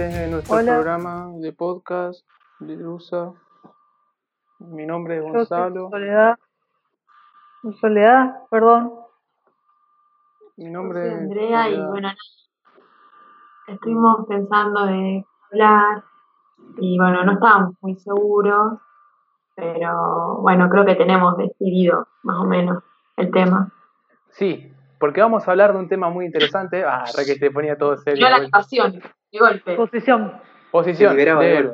Hola. Este es nuestro Hola. programa de podcast de Lusa. Mi nombre es Gonzalo. Soledad. Soledad, perdón. Mi nombre soy es Andrea y bueno, estuvimos pensando de hablar y bueno, no estábamos muy seguros, pero bueno, creo que tenemos decidido más o menos el tema. Sí, porque vamos a hablar de un tema muy interesante. Ah, re que se ponía todo serio. No la actuación, de golpe. Posición. Posición. De de él.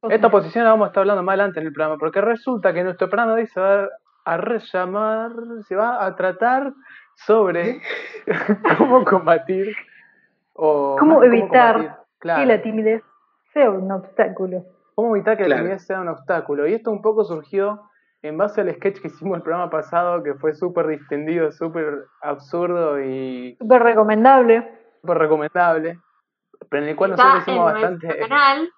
golpe. Esta posición la vamos a estar hablando más adelante en el programa, porque resulta que nuestro programa de hoy se va a rellamar, se va a tratar sobre cómo combatir o ¿Cómo evitar combatir, claro, que la timidez sea un obstáculo? cómo evitar que la timidez sea un obstáculo. Y esto un poco surgió en base al sketch que hicimos el programa pasado, que fue súper distendido, súper absurdo y Súper recomendable. súper recomendable, pero en el cual Está nosotros hicimos bastante... canal.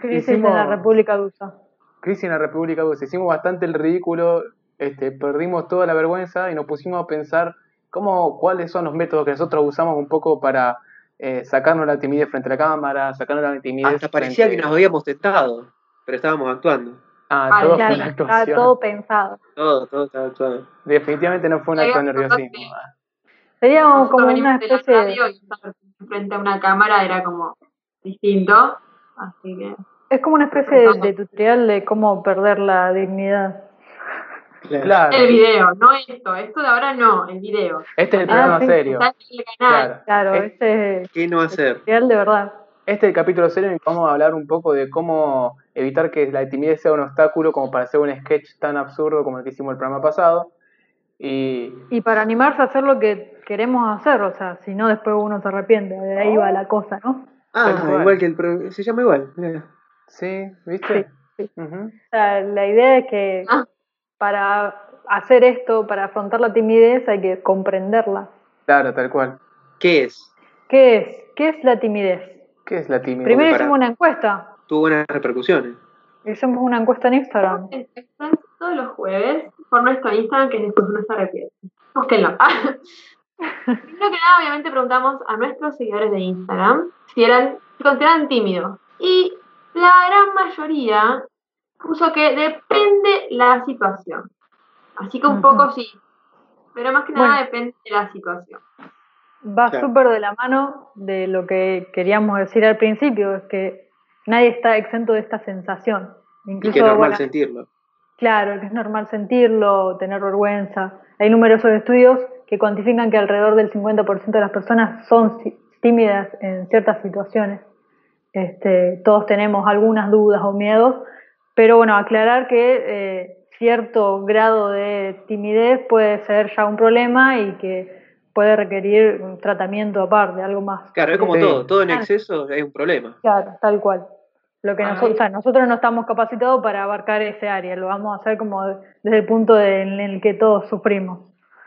Crisis Hicimos- en la República de USA. Crisis en la República Dulce. Hicimos bastante el ridículo, este, perdimos toda la vergüenza y nos pusimos a pensar cómo, cuáles son los métodos que nosotros usamos un poco para eh, sacarnos la timidez frente a la cámara, sacarnos la timidez. Hasta parecía frente- que nos habíamos tentado, pero estábamos actuando. Ah, todo fue una todo pensado. Todo, todo estaba actuando. Definitivamente no fue un acto nerviosismo. Sería Nosotros como una especie de... radio y estar frente a una cámara era como distinto. Así que Es como una especie de, de tutorial de cómo perder la dignidad. Claro, el video, no esto, esto de ahora no, el video. este es el Ah, programa sí, serio. El. Claro. Claro, Es- este es ¿Qué no el hacer? tutorial de verdad. Este es el capítulo serio en el que vamos a hablar un poco de cómo evitar que la timidez sea un obstáculo como para hacer un sketch tan absurdo como el que hicimos el programa pasado. Y Y para animarse a hacer lo que queremos hacer, o sea, si no después uno se arrepiente, de ahí va la cosa, ¿no? Ah, igual que el pro- se llama igual. sí, ¿viste? Sí. O sea, la idea es que Ah. para hacer esto, para afrontar la timidez, hay que comprenderla. Claro, tal cual. ¿Qué es? ¿Qué es? ¿Qué es la timidez? ¿Qué es la timidez? Primero hicimos una encuesta. Tuvo buenas repercusiones. Hicimos una encuesta en Instagram. Todos los jueves por nuestro Instagram, que después no se arrepiente. Búsquenlo. Primero que nada, obviamente preguntamos a nuestros seguidores de Instagram si eran, si consideraban tímidos. Y la gran mayoría puso que depende la situación. Así que un poco sí. Pero más que nada Bueno. depende de la situación. Va Claro. súper de la mano de lo que queríamos decir al principio, es que nadie está exento de esta sensación. Y Incluso, que es normal bueno, sentirlo. Claro, que es normal sentirlo, tener vergüenza. Hay numerosos estudios que cuantifican que alrededor del 50% de las personas son tímidas en ciertas situaciones. Este, todos tenemos algunas dudas o miedos, pero bueno, aclarar que eh, cierto grado de timidez puede ser ya un problema y que puede requerir un tratamiento aparte, algo más. Claro, es como Sí. todo. Todo en Claro. exceso es un problema. Claro, tal cual. Lo que Ay. nosotros, o sea, nosotros no estamos capacitados para abarcar ese área, lo vamos a hacer como de- desde el punto de- en el que todos sufrimos.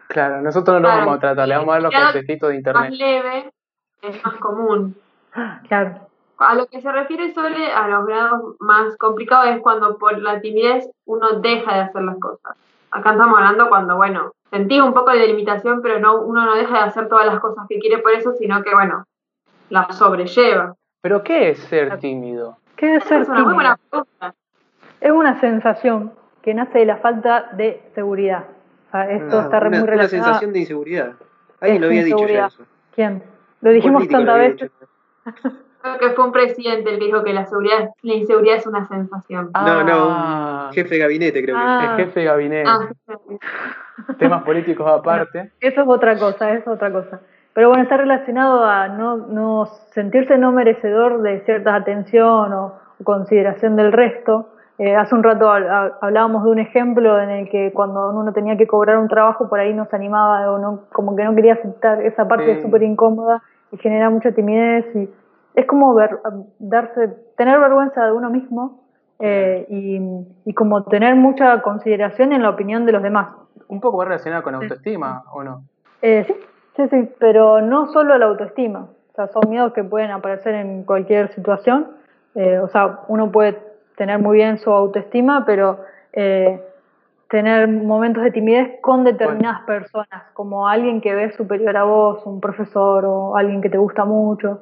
Claro, nosotros no lo Claro, vamos a tratar, le vamos a dar los consejitos de Más internet. leve es más común. Claro, A lo que se refiere Sole a los grados más complicados es cuando por la timidez uno deja de hacer las cosas. Acá estamos hablando cuando, bueno, sentís un poco de limitación, pero no uno no deja de hacer todas las cosas que quiere por eso, sino que, bueno, las sobrelleva. Pero ¿qué es ser tímido? ¿qué es ser es una muy tímido? buena pregunta. Es una sensación que nace de la falta de seguridad. O sea, esto Ah, está una, muy una relacionado. sensación de inseguridad. Alguien Es lo había dicho ya eso. ¿Quién? Lo dijimos tantas veces. Creo que fue un presidente el que dijo que la seguridad, la inseguridad es una sensación. No, no, Ah, un jefe de gabinete creo que. Ah. el jefe de gabinete, Ah, temas políticos aparte. Eso es otra cosa, eso es otra cosa. Pero bueno, está relacionado a no, no sentirse no merecedor de cierta atención o, o consideración del resto. Eh, hace un rato hab- hab- hablábamos de un ejemplo en el que cuando uno tenía que cobrar un trabajo por ahí no se animaba o no, como que no quería aceptar esa parte Sí. súper incómoda y genera mucha timidez y es como ver, darse, tener vergüenza de uno mismo eh, y, y como tener mucha consideración en la opinión de los demás. Un poco va relacionado con autoestima, ¿o no? Eh, sí, sí, sí, pero no solo la autoestima. O sea, son miedos que pueden aparecer en cualquier situación. Eh, o sea, uno puede tener muy bien su autoestima, pero eh, tener momentos de timidez con determinadas personas, como alguien que ves superior a vos, un profesor o alguien que te gusta mucho.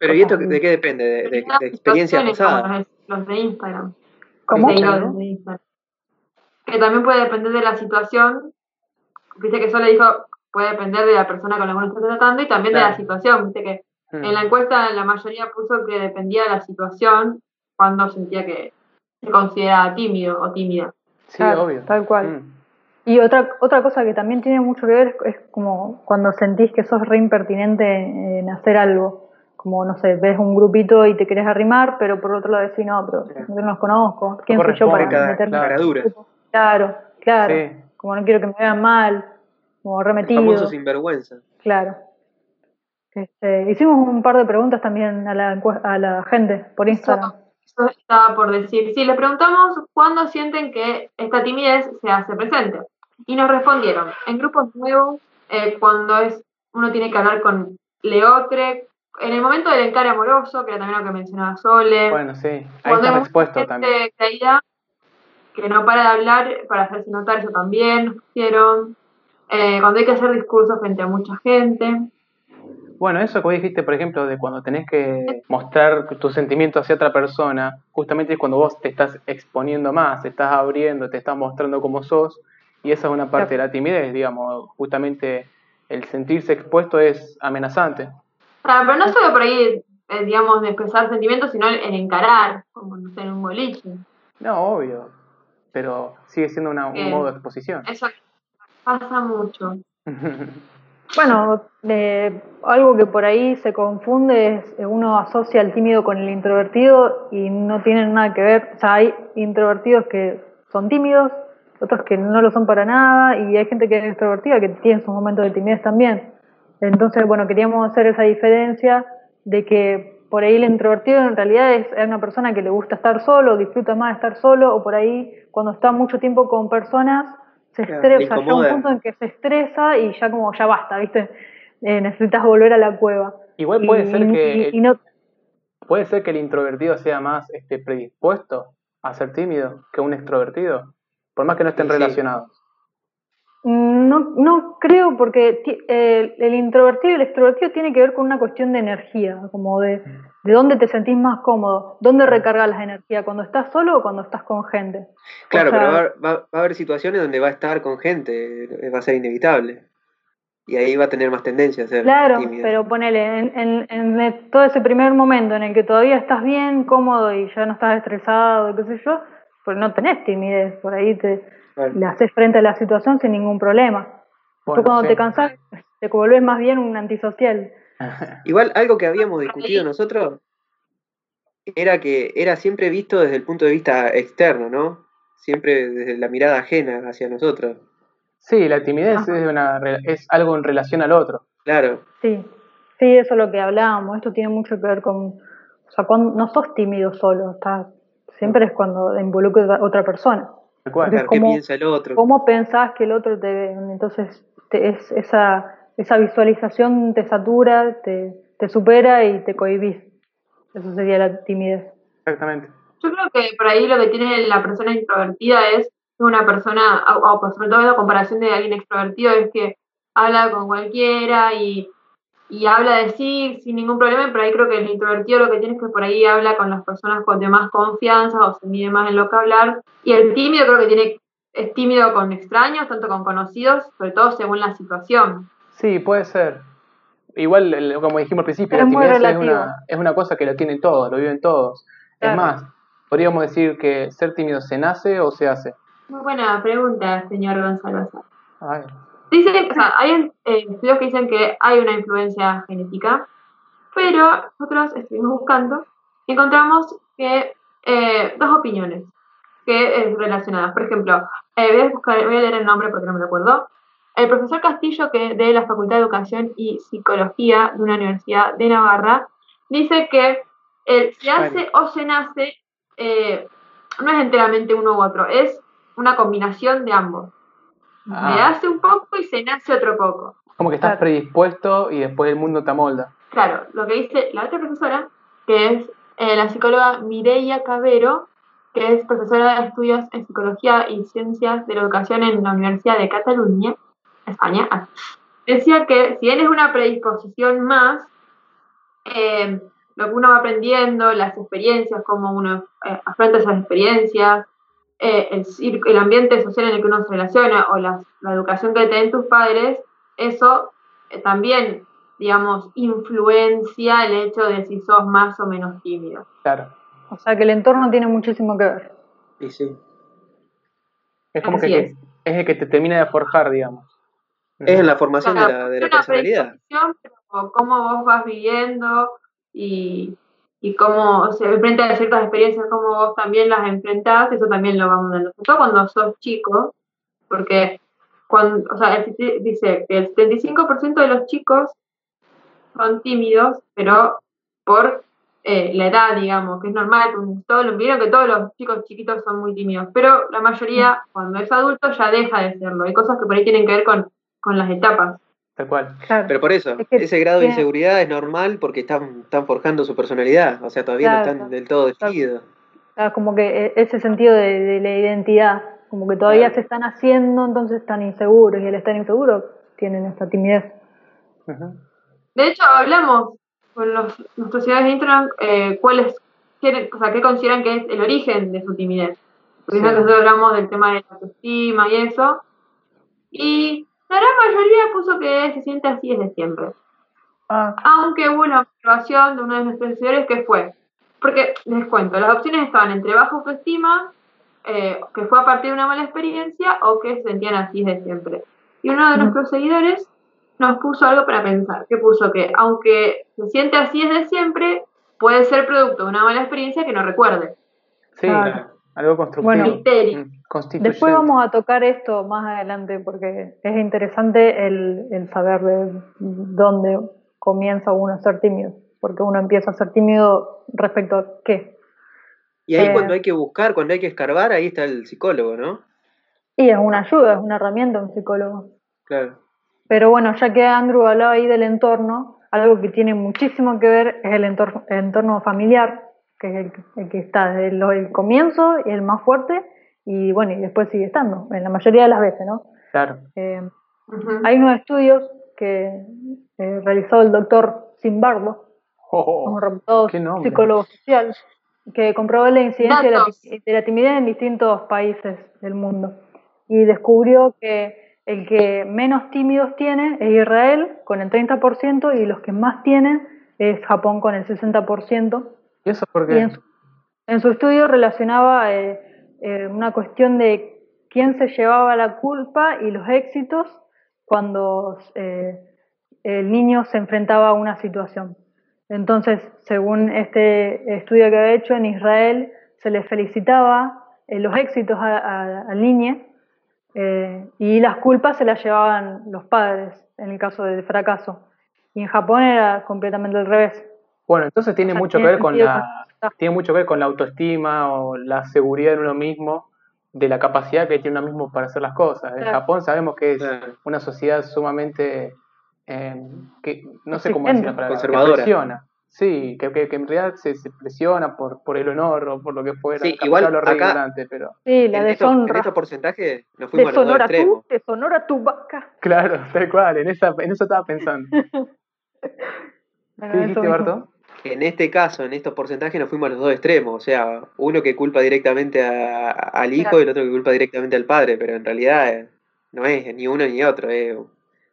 Pero ¿y esto de qué depende? ¿De, de, de experiencias pasadas? Los, los de Instagram. ¿Cómo? De Instagram. Que también puede depender de la situación. Dice que solo dijo, puede depender de la persona con la que uno está tratando y también de la situación. Viste que Mm. en la encuesta la mayoría puso que dependía de la situación cuando sentía que se consideraba tímido o tímida. Sí, Claro, obvio. tal cual. Mm. Y otra, otra cosa que también tiene mucho que ver es, es como cuando sentís que sos re impertinente en hacer algo. Como, no sé, ves un grupito y te querés arrimar, pero por otro lado decís, no, pero Sí. yo no los conozco. ¿Quién soy yo para cada- meterme? Claro, claro. Sí. Como no quiero que me vean mal, como El remetido. famoso sinvergüenza. Claro. Este, hicimos un par de preguntas también a la, a la gente por Instagram. Eso estaba por decir. Sí, les preguntamos cuándo sienten que esta timidez se hace presente. Y nos respondieron, en grupos nuevos, eh, cuando es uno tiene que hablar con Leotre, en el momento del encare amoroso, que era también lo que mencionaba Sole, Bueno, sí. Ahí cuando estás expuesto mucha también. creída que no para de hablar para hacerse notar, eso también nos pusieron. Eh, cuando hay que hacer discursos frente a mucha gente. Bueno, eso que vos dijiste, por ejemplo, de cuando tenés que mostrar tus sentimientos hacia otra persona, justamente es cuando vos te estás exponiendo más, te estás abriendo, te estás mostrando cómo sos, y esa es una parte de la timidez, digamos, justamente el sentirse expuesto es amenazante. Claro, pero no solo por ahí, eh, digamos, de expresar sentimientos, sino en encarar, como no sé, en un boliche. No, obvio, pero sigue siendo una- un Eh, modo de exposición. Eso pasa mucho. Bueno, eh, algo que por ahí se confunde es eh, uno asocia al tímido con el introvertido y no tienen nada que ver. O sea, hay introvertidos que son tímidos, otros que no lo son para nada y hay gente que es extrovertida que tiene sus momentos de timidez también. Entonces, bueno, queríamos hacer esa diferencia de que por ahí el introvertido en realidad es, es una persona que le gusta estar solo, disfruta más de estar solo, o por ahí cuando está mucho tiempo con personas se Claro, estresa, le llega un punto en que se estresa y ya como ya basta, ¿viste? Eh, necesitas volver a la cueva. Igual puede Y- ser que y- y no, puede ser que el introvertido sea más este, predispuesto a ser tímido que un extrovertido, por más que no estén sí. relacionados. No, no creo porque el, el introvertido y el extrovertido tiene que ver con una cuestión de energía, como de, de dónde te sentís más cómodo, dónde recargas la energía, cuando estás solo o cuando estás con gente. Claro, O sea, pero va a, haber, va- va a haber situaciones donde va a estar con gente, eh, va a ser inevitable. Y ahí va a tener más tendencia a ser Claro, tímido. pero ponele, en, en, en todo ese primer momento en el que todavía estás bien, cómodo y ya no estás estresado, qué sé yo, pues no tenés timidez, por ahí te Claro. le haces frente a la situación sin ningún problema. Bueno, Tú cuando sí. te cansás, te volvés más bien un antisocial. Igual algo que habíamos discutido nosotros era que era siempre visto desde el punto de vista externo, ¿no? Siempre desde la mirada ajena hacia nosotros. Sí, la timidez es, una, re- es algo en relación al otro. Claro, Sí, sí, eso es lo que hablábamos. Esto tiene mucho que ver con, o sea, cuando no sos tímido solo, estás, siempre es cuando involucra a otra persona. Entonces, ¿qué ¿cómo- piensa el otro? ¿Cómo pensás que el otro te ve? Entonces, te- es, esa, esa visualización te satura, te, te supera y te cohibís. Eso sería la timidez. Exactamente. Yo creo que por ahí lo que tiene la persona introvertida es una persona, o, o sobre todo en comparación de alguien extrovertido, es que habla con cualquiera y, y habla de sí sin ningún problema, pero ahí creo que el introvertido lo que tiene es que por ahí habla con las personas con de más confianza o se mide más en lo que hablar. Y el tímido creo que tiene, es tímido con extraños, tanto con conocidos, sobre todo según la situación. Sí, puede ser. Igual, como dijimos al principio, Es la muy timidez es una, es una cosa que lo tienen todos, lo viven todos. Claro. Es más, podríamos decir que ser tímido se nace o se hace. Muy buena pregunta, señor Gonzalo. Ay, Dicen, o sea, hay estudios que dicen que hay una influencia genética, pero nosotros estuvimos buscando y encontramos que eh, dos opiniones que eh, relacionadas. Por ejemplo, eh, voy, a buscar, voy a leer el nombre porque no me lo acuerdo. El profesor Castillo, que de la Facultad de Educación y Psicología de una universidad de Navarra, dice que el se hace o se nace eh, no es enteramente uno u otro, es una combinación de ambos. Se Ah. hace un poco y se nace otro poco. como que estás Claro. predispuesto y después el mundo te amolda. Claro, lo que dice la otra profesora, que es eh, la psicóloga Mireia Cabero, que es profesora de estudios en psicología y ciencias de la educación en la Universidad de Cataluña, España, decía que si él es una predisposición más, eh, lo que uno va aprendiendo, las experiencias, cómo uno eh, afronta esas experiencias, eh, el, el, ambiente social en el que uno se relaciona o la, la educación que te den tus padres, eso también, digamos, influencia el hecho de si sos más o menos tímido. Claro. O sea que el entorno tiene muchísimo que ver. Sí, sí. Es como que es. es. el que te termina de forjar, digamos. Es en la formación de la, de la personalidad. Pero cómo vos vas viviendo y, y cómo se enfrenta a ciertas experiencias, cómo vos también las enfrentás, eso también lo vamos dando. Sobre todo cuando sos chico, porque cuando, o sea, dice que el 75% de los chicos son tímidos, pero por eh, la edad, digamos, que es normal, todos, vieron que todos los chicos chiquitos son muy tímidos, pero la mayoría, cuando es adulto, ya deja de serlo. Hay cosas que por ahí tienen que ver con, con las etapas. Tal cual. Pero por eso, ese grado de inseguridad es normal porque están, están forjando su personalidad, o sea, todavía no están del todo decididos. como que e, ese sentido de, la identidad, como que todavía se están haciendo, entonces están inseguros, y al estar inseguros tienen esta timidez. De hecho, hablamos con los, nuestros de Instagram eh, cuáles o sea, qué consideran que es el origen de su timidez. Porque nosotros hablamos del tema de la autoestima y eso. Y la gran mayoría puso que se siente así desde siempre. Ah. Aunque hubo una observación de uno de nuestros seguidores que fue, porque les cuento, las opciones estaban entre baja autoestima, eh, que fue a partir de una mala experiencia, o que se sentían así desde siempre. Y uno de nuestros seguidores nos puso algo para pensar, que puso que aunque se siente así desde siempre, puede ser producto de una mala experiencia que no recuerde. Sí, algo constructivo. Bueno, mm, después vamos a tocar esto más adelante porque es interesante el, el saber de dónde comienza uno a ser tímido, porque uno empieza a ser tímido respecto a qué. Y ahí eh, cuando hay que buscar, cuando hay que escarbar, ahí está el psicólogo, ¿no? Y es una ayuda, es una herramienta un psicólogo. Claro. Pero bueno, ya que Andrew hablaba ahí del entorno, algo que tiene muchísimo que ver es el entorno, entorno familiar, que es el, que está desde el, comienzo y el más fuerte, y bueno, y después sigue estando, en la mayoría de las veces, ¿no? Claro. Eh, hay unos estudios que eh, realizó el doctor Simbardo, oh, un psicólogo social, que comprobó la incidencia de la, de la timidez en distintos países del mundo y descubrió que el que menos tímidos tiene es Israel con el 30% y los que más tienen es Japón con el 60%. ¿Y eso por qué? en, su, estudio relacionaba eh, eh, una cuestión de quién se llevaba la culpa y los éxitos cuando eh, el niño se enfrentaba a una situación. Entonces, según este estudio que había hecho en Israel, se le felicitaba los éxitos al niño eh, y las culpas se las llevaban los padres en el caso del fracaso. Y en Japón era completamente al revés. Bueno, entonces tiene mucho que ver con la tiene mucho que ver con la autoestima o la seguridad en uno mismo, de la capacidad que tiene uno mismo para hacer las cosas. En Japón sabemos que es una sociedad sumamente eh, que no sé cómo decir la conservadora. Sí, que, que, en realidad se, se, presiona por, por el honor o por lo que fuera. Sí, igual lo acá, pero... Sí, la deshonra. En estos porcentajes nos fuimos a los dos extremos. Tú, deshonora tu vaca. Claro, tal cual, en, esa, en eso estaba pensando. ¿Qué dijiste, Barto? En este caso, en estos porcentajes nos fuimos a los dos extremos, o sea, uno que culpa directamente a, al hijo y el otro que culpa directamente al padre, pero en realidad eh, no es ni uno ni otro, es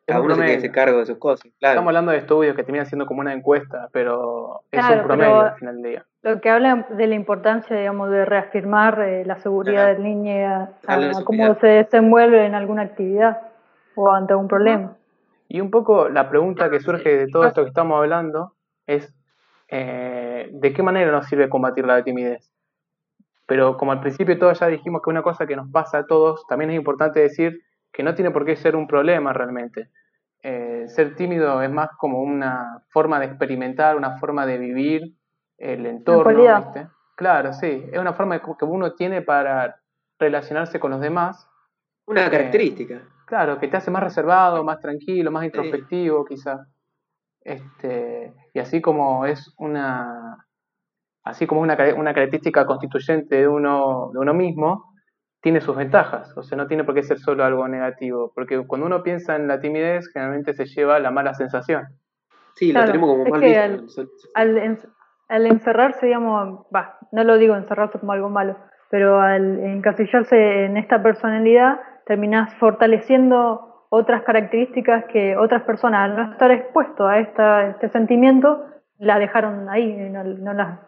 cada uno se tiene que cargo de sus cosas, claro. Estamos hablando de estudios que terminan siendo como una encuesta, pero es un promedio al final del día. Lo que habla de la importancia, digamos, de reafirmar eh, la seguridad del niño a, cómo se desenvuelve en alguna actividad o ante un problema. Y un poco la pregunta que surge de todo esto que estamos hablando es eh, ¿de qué manera nos sirve combatir la timidez? Pero como al principio todos ya dijimos que una cosa que nos pasa a todos, también es importante decir que no tiene por qué ser un problema realmente. Eh, ser tímido es más como una forma de experimentar, una forma de vivir el entorno. Claro, sí, es una forma que uno tiene para relacionarse con los demás. Una característica. claro, que te hace más reservado, más tranquilo, más introspectivo, quizá. Este, y así como es una así como es una, una característica constituyente de uno, de uno mismo, tiene sus ventajas, o sea, no tiene por qué ser solo algo negativo, porque cuando uno piensa en la timidez, generalmente se lleva la mala sensación. Sí, la tenemos como mal visto. Al, al, encerrarse, digamos, va, no lo digo encerrarse como algo malo, pero al encasillarse en esta personalidad, terminás fortaleciendo otras características que otras personas, al no estar expuestos a esta, este sentimiento, la dejaron ahí, no, no las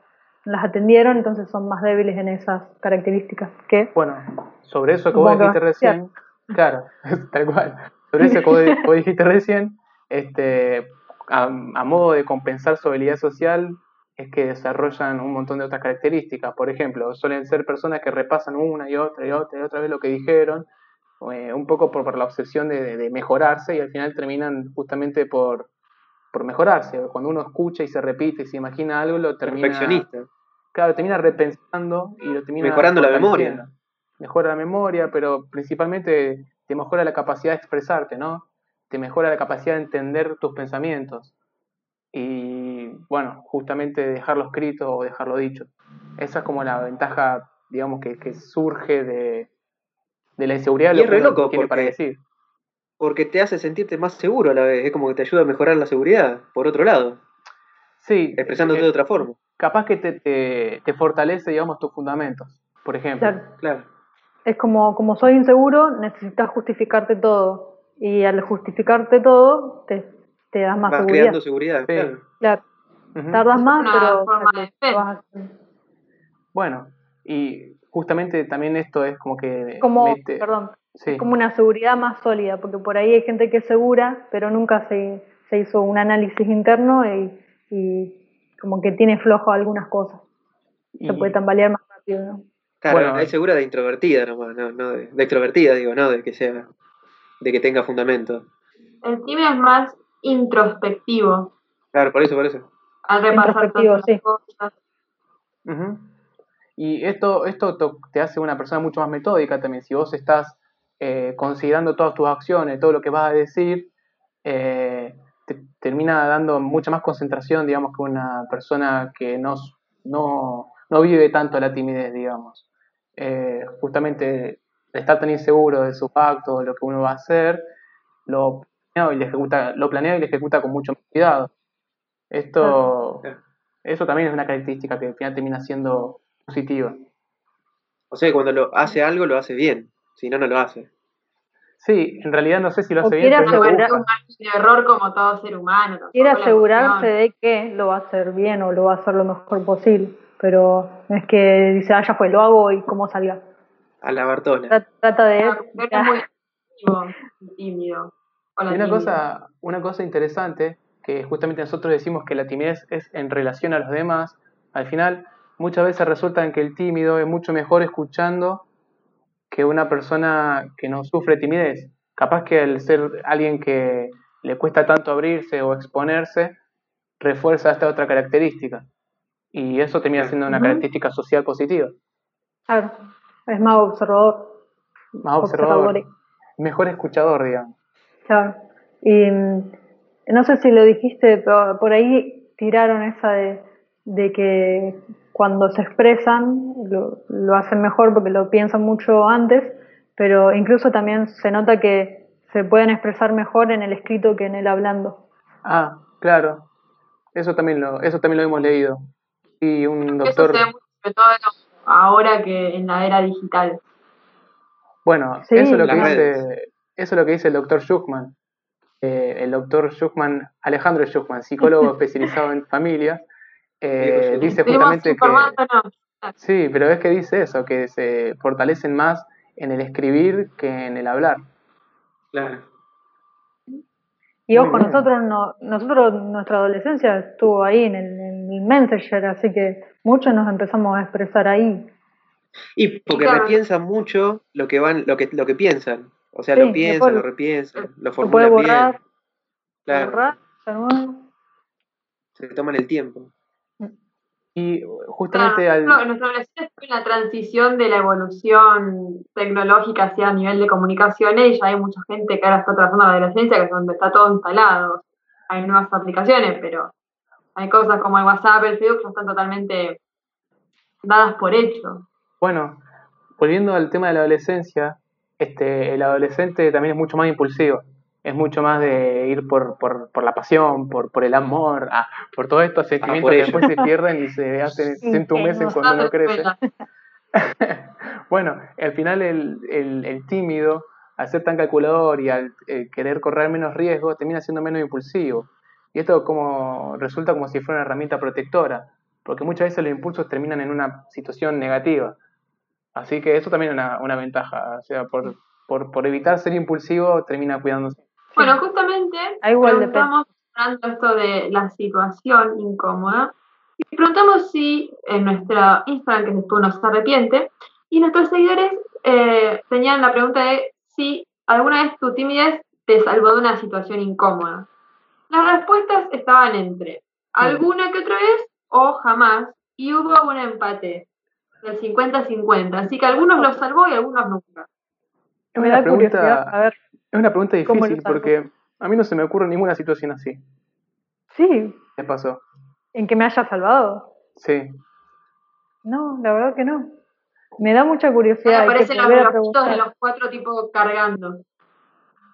las atendieron, entonces son más débiles en esas características. que Bueno, sobre eso que vos dijiste recién, claro, tal cual, sobre eso que vos, dijiste recién, este, a, modo de compensar su habilidad social, es que desarrollan un montón de otras características. Por ejemplo, suelen ser personas que repasan una y otra y otra y otra vez lo que dijeron, eh, un poco por, la obsesión de, de, mejorarse y al final terminan justamente por, por mejorarse. Cuando uno escucha y se repite y se imagina algo, lo termina. Perfeccionista. Claro, termina repensando y lo termina. Mejorando la memoria. Mejora la memoria, pero principalmente te mejora la capacidad de expresarte, ¿no? Te mejora la capacidad de entender tus pensamientos. Y bueno, justamente dejarlo escrito o dejarlo dicho. Esa es como la ventaja, digamos, que, que surge de, de la inseguridad de lo que loco tiene para decir porque te hace sentirte más seguro a la vez, es como que te ayuda a mejorar la seguridad, por otro lado. Sí. Expresándote de otra forma. Capaz que te, te, fortalece, digamos, tus fundamentos, por ejemplo. Claro. Es como, como soy inseguro, necesitas justificarte todo. Y al justificarte todo, te, te das más Vas seguridad. creando seguridad, claro. claro. Tardas más, pero... Bueno, y justamente también esto es como que... Como, perdón, como una seguridad más sólida, porque por ahí hay gente que es segura, pero nunca se, se hizo un análisis interno y, y, como que tiene flojo algunas cosas. Se puede tambalear más rápido, ¿no? Claro, bueno, es segura de introvertida nomás, no, no de, extrovertida, digo, no de que sea, de que tenga fundamento. El tímido es más introspectivo. Claro, por eso, por eso. Al repasar todas sí. cosas. Y esto, esto te hace una persona mucho más metódica también. Si vos estás eh, considerando todas tus acciones, todo lo que vas a decir, eh, te termina dando mucha más concentración, digamos, que una persona que no, no, no vive tanto la timidez, digamos. Eh, justamente estar tan inseguro de sus actos, de lo que uno va a hacer, lo planea y le ejecuta, lo planea y le ejecuta con mucho cuidado. Esto, eso también es una característica que al final termina siendo positiva. O sea, cuando lo hace algo, lo hace bien. Si no, no lo hace. Sí, en realidad no sé si lo hace bien. Pero asegurar, un error como todo ser humano. Quiere asegurarse de que lo va a hacer bien o lo va a hacer lo mejor posible. Pero no es que dice, ah, ya fue, lo hago y cómo salga. A la Bartola. Trata de. Ah, muy tímido. una cosa, una cosa interesante, que justamente nosotros decimos que la timidez es en relación a los demás, al final muchas veces resulta en que el tímido es mucho mejor escuchando que una persona que no sufre timidez. Capaz que el ser alguien que le cuesta tanto abrirse o exponerse, refuerza esta otra característica. Y eso termina siendo una característica social positiva. Claro, es más observador. Más observador. Mejor escuchador, digamos. Claro. Y mm, no sé si lo dijiste, pero por ahí tiraron esa de, de que cuando se expresan lo, hacen mejor porque lo piensan mucho antes, pero incluso también se nota que se pueden expresar mejor en el escrito que en el hablando. Ah, claro. Eso también lo, eso también lo hemos leído. Y un doctor. Eso se todo ahora que en la era digital. Bueno, eso, es lo que dice, eso es lo que dice el doctor Schuchman. Eh, el doctor Schuchman, Alejandro Schuchman, psicólogo especializado en familia, eh, dice justamente que... Sí, pero es que dice eso, que se fortalecen más en el escribir que en el hablar. Claro. Y ojo, nosotros no, nosotros nuestra adolescencia estuvo ahí en el, Messenger, así que muchos nos empezamos a expresar ahí. Y porque repiensan mucho lo que van, lo que, lo que piensan. O sea, lo piensan, lo repiensan, lo formulan borrar, bien. Claro. Se toman el tiempo. Y justamente al... nuestra adolescencia fue la transición de la evolución tecnológica hacia nivel de comunicaciones y ya hay mucha gente que ahora está trabajando en la adolescencia que es donde está todo instalado. Hay nuevas aplicaciones, pero hay cosas como el WhatsApp, el Facebook, que están totalmente dadas por hecho. Bueno, volviendo al tema de la adolescencia, este, el adolescente también es mucho más impulsivo. Es mucho más de ir por, por, por la pasión, por, por el amor, ah, por todos estos sentimientos que después se pierden y se, hacen, se entumecen cuando uno crece. bueno, al final el, el, el, tímido, al ser tan calculador y al eh, querer correr menos riesgo, termina siendo menos impulsivo. Y esto como resulta como si fuera una herramienta protectora, porque muchas veces los impulsos terminan en una situación negativa. Así que eso también es una, una ventaja, o sea, por, por, por evitar ser impulsivo termina cuidándose. Bueno, justamente preguntamos hablando esto de la situación incómoda y preguntamos si en nuestra Instagram, que después nos arrepiente, y nuestros seguidores eh, tenían la pregunta de si alguna vez tu timidez te salvó de una situación incómoda. Las respuestas estaban entre alguna que otra vez o jamás, y hubo un empate del 50-50, así que algunos los salvó y algunos nunca. Me da curiosidad a ver. Es una pregunta difícil porque a mí no se me ocurre ninguna situación así. Sí. ¿Qué pasó? ¿En que me haya salvado? Sí. No, la verdad que no. Me da mucha curiosidad. Me aparecen los grafitos de los cuatro tipos cargando.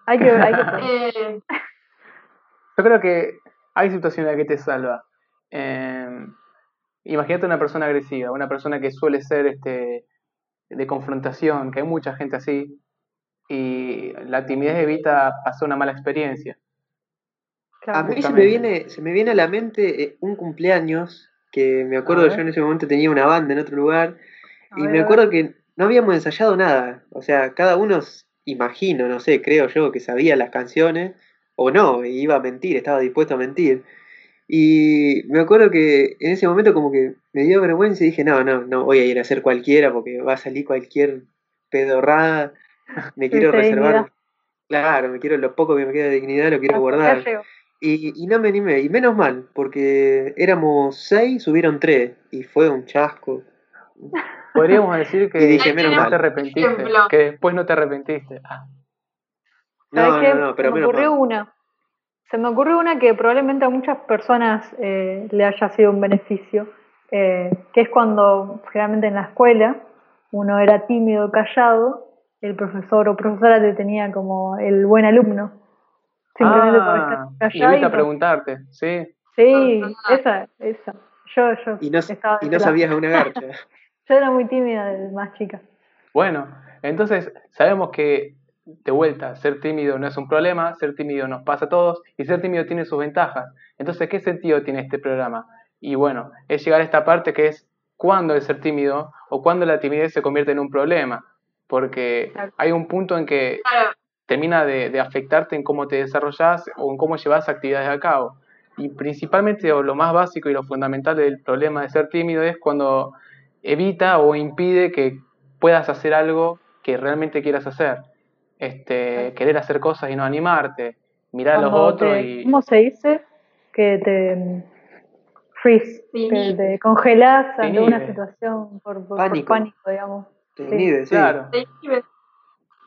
Hay que, hay eh, Yo creo que hay situaciones en las que te salva. Eh, imagínate una persona agresiva, una persona que suele ser este de confrontación, que hay mucha gente así, y la timidez evita pasar una mala experiencia. a mí se me, viene, se me viene a la mente eh, un cumpleaños que me acuerdo yo en ese momento tenía una banda en otro lugar y me acuerdo que no habíamos ensayado nada. O sea, cada uno, imagino, no sé, creo yo, que sabía las canciones o no, iba a mentir, estaba dispuesto a mentir. Y me acuerdo que en ese momento como que me dio vergüenza y dije, no, no, no voy a ir a hacer cualquiera porque va a salir cualquier pedorrada me quiero reservar. Claro, me quiero lo poco que me queda de dignidad, lo quiero guardar. Y, y, no me animé, y menos mal, porque éramos seis, subieron tres, y fue un chasco. Podríamos decir que dije, menos no te arrepentiste, que después no te arrepentiste. Ah. No, no, no, pero se me ocurrió una. Se me ocurrió una que probablemente a muchas personas eh, le haya sido un beneficio, eh, que es cuando generalmente en la escuela uno era tímido, callado, el profesor o profesora te tenía como el buen alumno. Simplemente por estar ah, callado. Y a preguntarte, sí. Sí, esa, esa. Yo, yo. Y no, y no sabías una garcha. yo era muy tímida desde más chica. Bueno, entonces sabemos que de vuelta, ser tímido no es un problema, ser tímido nos pasa a todos y ser tímido tiene sus ventajas. Entonces, ¿qué sentido tiene este programa? Y bueno, es llegar a esta parte que es cuándo el ser tímido o cuándo la timidez se convierte en un problema porque hay un punto en que termina de, afectarte en cómo te desarrollas o en cómo llevas actividades a cabo. Y principalmente, o lo más básico y lo fundamental del problema de ser tímido es cuando evita o impide que puedas hacer algo que realmente quieras hacer. Este, querer hacer cosas y no animarte, mirar a los otros y... ¿Cómo se dice? Que te freeze, que te congelas ante una situación por, por pánico, digamos. Claro.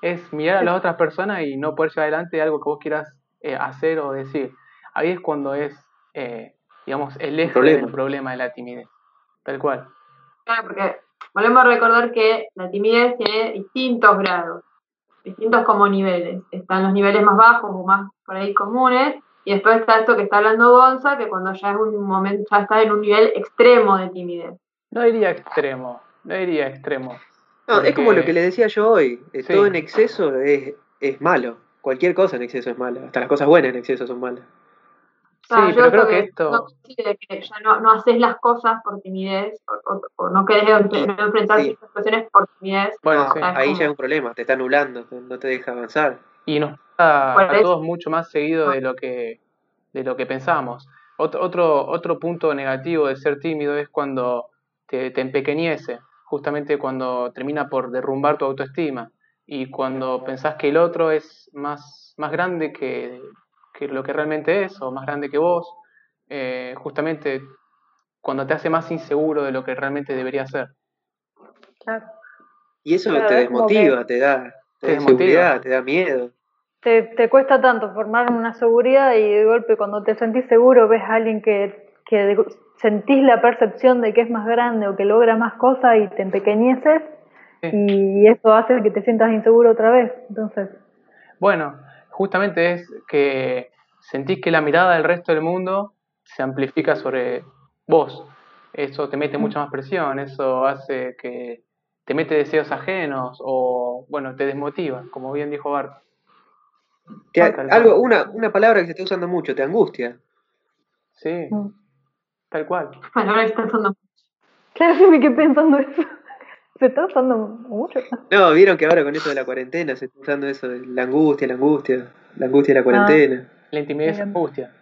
Es mirar a las otras personas y no poder llevar adelante algo que vos quieras eh, hacer o decir. Ahí es cuando es, eh, digamos, el eje del problema de la timidez. Tal cual. Claro, porque volvemos a recordar que la timidez tiene distintos grados, distintos como niveles. Están los niveles más bajos o más por ahí comunes, y después está esto que está hablando Gonza, que cuando ya es un momento, ya está en un nivel extremo de timidez. No diría extremo, no diría extremo. No, es como lo que le decía yo hoy. Eh, todo en exceso es, es malo. Cualquier cosa en exceso es mala. Hasta las cosas buenas en exceso son malas. Sí, pero creo que, esto. No, que ya no, no, haces las cosas por timidez o, no querés enfrentar sí. situaciones por timidez. Bueno, ahí ya es un problema, te está anulando, no te deja avanzar. Y nos pasa a todos mucho más seguido de lo que de lo que pensamos. Otro, otro, otro punto negativo de ser tímido es cuando te, te empequeñece justamente cuando termina por derrumbar tu autoestima y cuando pensás que el otro es más, más grande que, lo que realmente es o más grande que vos, eh, justamente cuando te hace más inseguro de lo que realmente debería ser. Claro. Y eso te desmotiva, te da, te, te da miedo. Te, te, cuesta tanto formar una seguridad y de golpe cuando te sentís seguro ves a alguien que, que sentís la percepción de que es más grande o que logra más cosas y te empequeñeces y eso hace que te sientas inseguro otra vez. Entonces. Bueno, justamente es que sentís que la mirada del resto del mundo se amplifica sobre vos. Eso te mete mucha más presión, eso hace que te mete deseos ajenos o, bueno, te desmotiva, como bien dijo Bart. algo, una, una palabra que se está usando mucho, te angustia. Sí, mm. Tal cual. Palabra que está usando Claro que me quedé pensando eso. Se está usando mucho. No, vieron que ahora con eso de la cuarentena se está usando eso de la angustia, la angustia, la angustia de la cuarentena. Ah, la intimidad es angustia.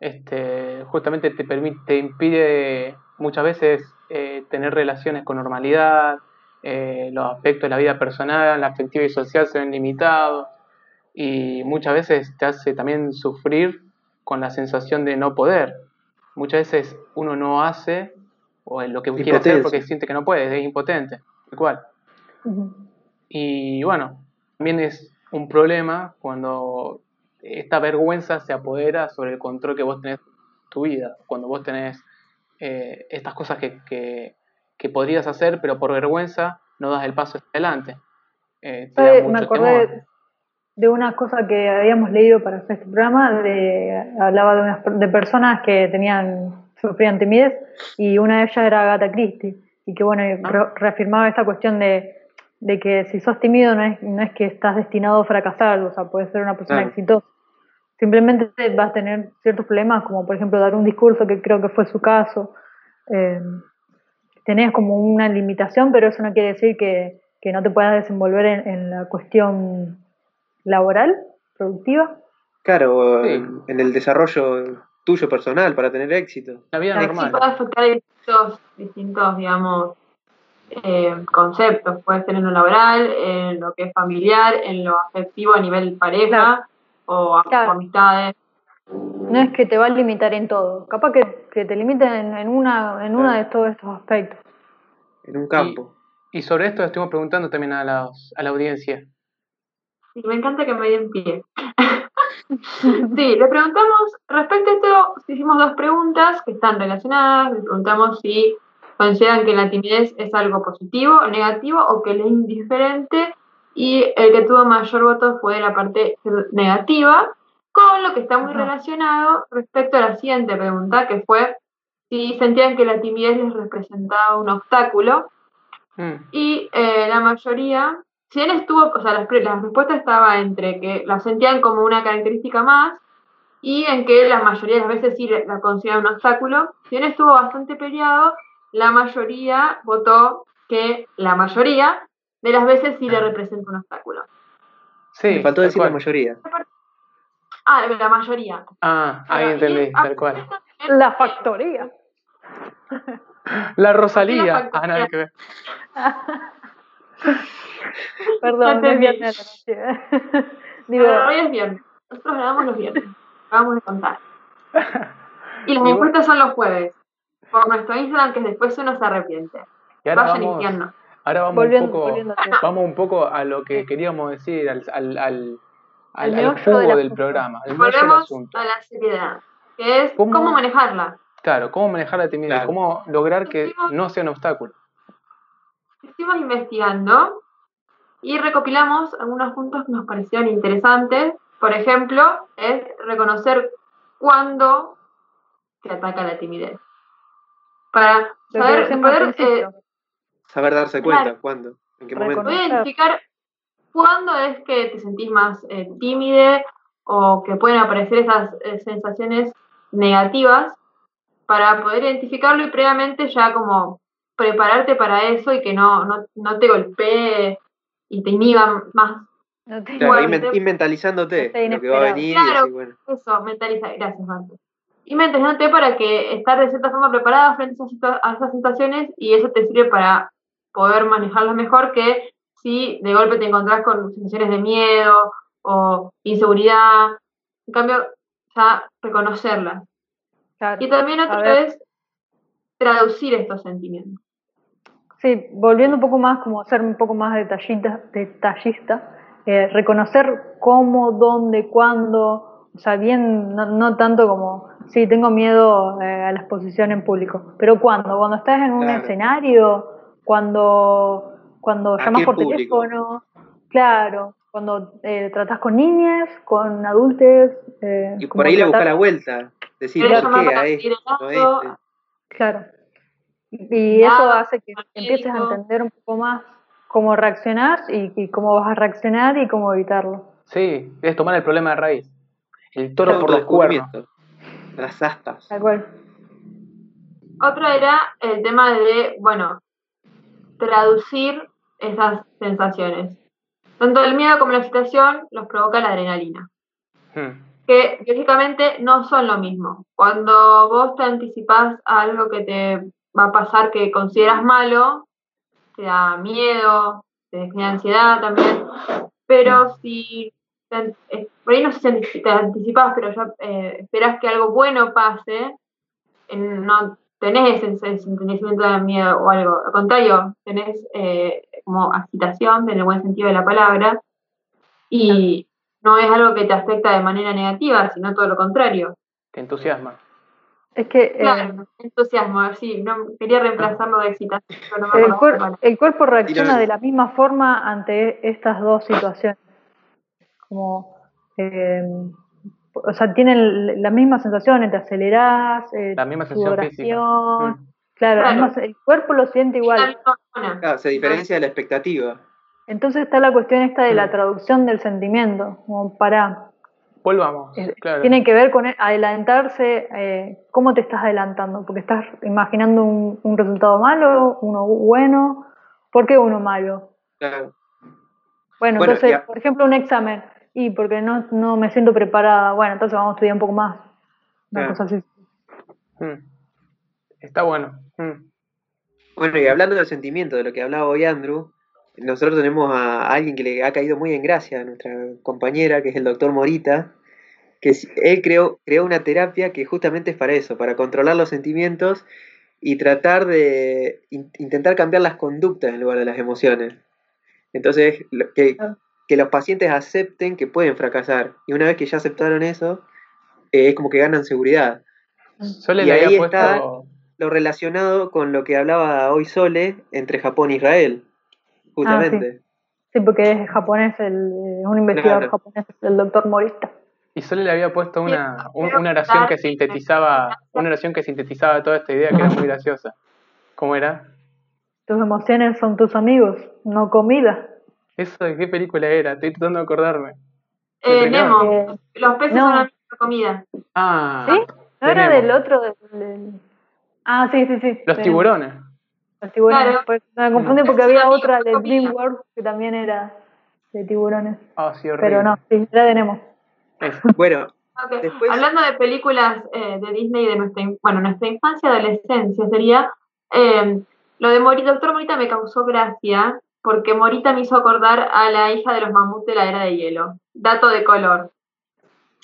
Este, justamente te permite, te impide muchas veces eh, tener relaciones con normalidad, eh, los aspectos de la vida personal, la afectiva y social se ven limitados y muchas veces te hace también sufrir con la sensación de no poder. Muchas veces uno no hace o lo que quiere hacer porque siente que no puede, es impotente cual. Y bueno, también es un problema cuando esta vergüenza se apodera sobre el control que vos tenés de tu vida, cuando vos tenés eh, estas cosas que, que, podrías hacer, pero por vergüenza no das el paso adelante. Eh, me acordé de una cosa que habíamos leído para hacer este programa, de, hablaba de, unas, de personas que tenían sufrían timidez y una de ellas era Agatha Christie y que bueno, ah. reafirmaba esta cuestión de, que si sos tímido no es, no es que estás destinado a fracasar, o sea, puedes ser una persona exitosa. Simplemente vas a tener ciertos problemas, como por ejemplo dar un discurso, que creo que fue su caso. Eh, tenés como una limitación, pero eso no quiere decir que, no te puedas desenvolver en, la cuestión laboral, productiva. Claro, en, el desarrollo tuyo personal para tener éxito. La vida normal. Sí puede afectar distintos, distintos digamos, eh, conceptos. Puede ser en lo laboral, en lo que es familiar, en lo afectivo a nivel pareja o amistades. No es que te va a limitar en todo. Capaz que, te limiten en, una, en uno de todos estos aspectos. En un campo. Y, sobre esto estuvimos preguntando también a la, a la audiencia. Sí, me encanta que me den pie. Sí, le preguntamos, respecto a esto, hicimos dos preguntas que están relacionadas. Le preguntamos si consideran que la timidez es algo positivo negativo o que le es indiferente. Y el que tuvo mayor voto fue la parte negativa, con lo que está muy relacionado respecto a la siguiente pregunta, que fue si sentían que la timidez les representaba un obstáculo. Mm. Y eh, la mayoría si bien estuvo, o sea, la, respuesta estaba entre que la sentían como una característica más y en que la mayoría de las veces sí la consideraban un obstáculo. Si bien estuvo bastante peleado, la mayoría votó que la mayoría de las veces sí le representa un obstáculo. Sí, Me faltó decir la mayoría. Ah, la mayoría. Ah, ahí entendí, tal cual. La factoría. La Rosalía. Ah, nada que ver. Perdón, es viernes Digo, hoy es viernes. Nosotros grabamos los viernes. Acabamos de contar. Y las encuestas son los jueves. Por nuestro Instagram, que después uno se arrepiente. Y ahora vamos, Ahora vamos, un poco, vamos un poco a lo que queríamos decir, al, al, al, al, jugo del programa. Volvemos a la seriedad, que es cómo, manejarla. Claro, cómo manejar la timidez, cómo lograr que no sea un obstáculo. Estuvimos investigando y recopilamos algunos puntos que nos parecieron interesantes. Por ejemplo, es reconocer cuándo se ataca la timidez. Para saber, poder, eh, saber darse cuenta, cuándo, en qué momento. identificar cuándo es que te sentís más eh, tímide o que pueden aparecer esas eh, sensaciones negativas para poder identificarlo y previamente ya como prepararte para eso y que no, no, no te golpee y te inhiba más. y, mentalizándote lo que va a venir. Claro, eso, mentalizar. Gracias, Marta. Y mentalizándote para que estar de cierta forma preparada frente a esas situaciones y eso te sirve para poder manejarlas mejor que si de golpe te encontrás con sensaciones de miedo o inseguridad. En cambio, ya reconocerlas. y también otra vez traducir estos sentimientos. Sí, volviendo un poco más, como ser un poco más detallista, detallista eh, reconocer cómo, dónde, cuándo O sea, bien, no, no tanto como, sí, tengo miedo eh, a la exposición en público. Pero ¿cuándo? Cuando estás en un Claro. escenario, cuando, cuando llamas por público. teléfono, claro, cuando eh, tratás con niñas, con adultos. Eh, Y por ahí le busca tratar- la vuelta. Decir, ¿Querés ¿por llamar qué para a helado? este? Claro. Y eso hace que empieces a entender un poco más cómo reaccionar y, y cómo vas a reaccionar y cómo evitarlo. Sí, es tomar el problema de raíz. El toro por los cuernos. Las astas. Tal cual. Otro era el tema de, bueno, traducir esas sensaciones. Tanto el miedo como la excitación los provoca la adrenalina, Hmm. que biológicamente no son lo mismo. Cuando vos te anticipás a algo que te va a pasar que consideras malo, te da miedo, te genera ansiedad también, pero si te an- eh, por ahí no sé si te anticipás, pero ya eh, esperás que algo bueno pase, no tenés ese, ese sentimiento de miedo o algo, al contrario, tenés eh, como excitación, en el buen sentido de la palabra, y no es algo que te afecta de manera negativa, sino todo lo contrario. Te entusiasma. Es que eh, Claro, entusiasmo, sí, no, quería reemplazarlo de excitación, pero no me el, cuer- cuerpo reacciona de la misma forma ante estas dos situaciones. Como, eh, o sea, tienen la misma sensación, te acelerás, eh, La misma sensación física. Mm. Claro, Claro. además el cuerpo lo siente igual. Claro, se diferencia de la expectativa. Entonces está la cuestión esta de la Mm. traducción del sentimiento, como para Volvamos. Claro. Tiene que ver con el- adelantarse, eh, cómo te estás adelantando, porque estás imaginando un, un resultado malo, uno bueno, ¿por qué uno malo? Claro. Bueno, Bueno, entonces, ya. por ejemplo, un examen, y porque no, no me siento preparada, bueno, entonces vamos a estudiar un poco más, una Claro. cosa así. Hmm. Está bueno. Hmm. Bueno, y hablando del sentimiento, de lo que hablaba hoy Andrew, nosotros tenemos a alguien que le ha caído muy en gracia, a nuestra compañera, que es el doctor Morita, que él creó, creó una terapia que justamente es para eso, para controlar los sentimientos y tratar de in- intentar cambiar las conductas en lugar de las emociones. Entonces, que, Claro. que los pacientes acepten que pueden fracasar. Y una vez que ya aceptaron eso, eh, es como que ganan seguridad. Sole Y le había ahí puesto. está- Lo relacionado con lo que hablaba hoy Sole entre Japón e Israel, justamente. Sí, porque es japonés, el, un investigador Claro. japonés, el doctor Morista. Y Sole le había puesto una, Sí, un- una oración que sintetizaba, una oración que sintetizaba toda esta idea que era muy graciosa. ¿Cómo era? Tus emociones son tus amigos, no comida. ¿Eso de qué película era? Estoy tratando de acordarme. Eh. Nemo, Eh, los peces no. son la misma comida. Ah, ¿Sí? ¿No era del otro? del- del- Ah, sí, sí, sí. los tiburones. Los tiburones. Claro. Pues, me confundí porque había otra de comida. DreamWorks que también era de tiburones. Ah, sí, horrible. Pero no, sí, Nemo. Esa. Bueno, Ok, Después- Hablando de películas eh, de Disney de nuestra, bueno, nuestra infancia, adolescencia sería, eh, lo de Morita, Doctor Morita me causó gracia porque Morita me hizo acordar a la hija de los mamuts de la era de hielo. Dato de color.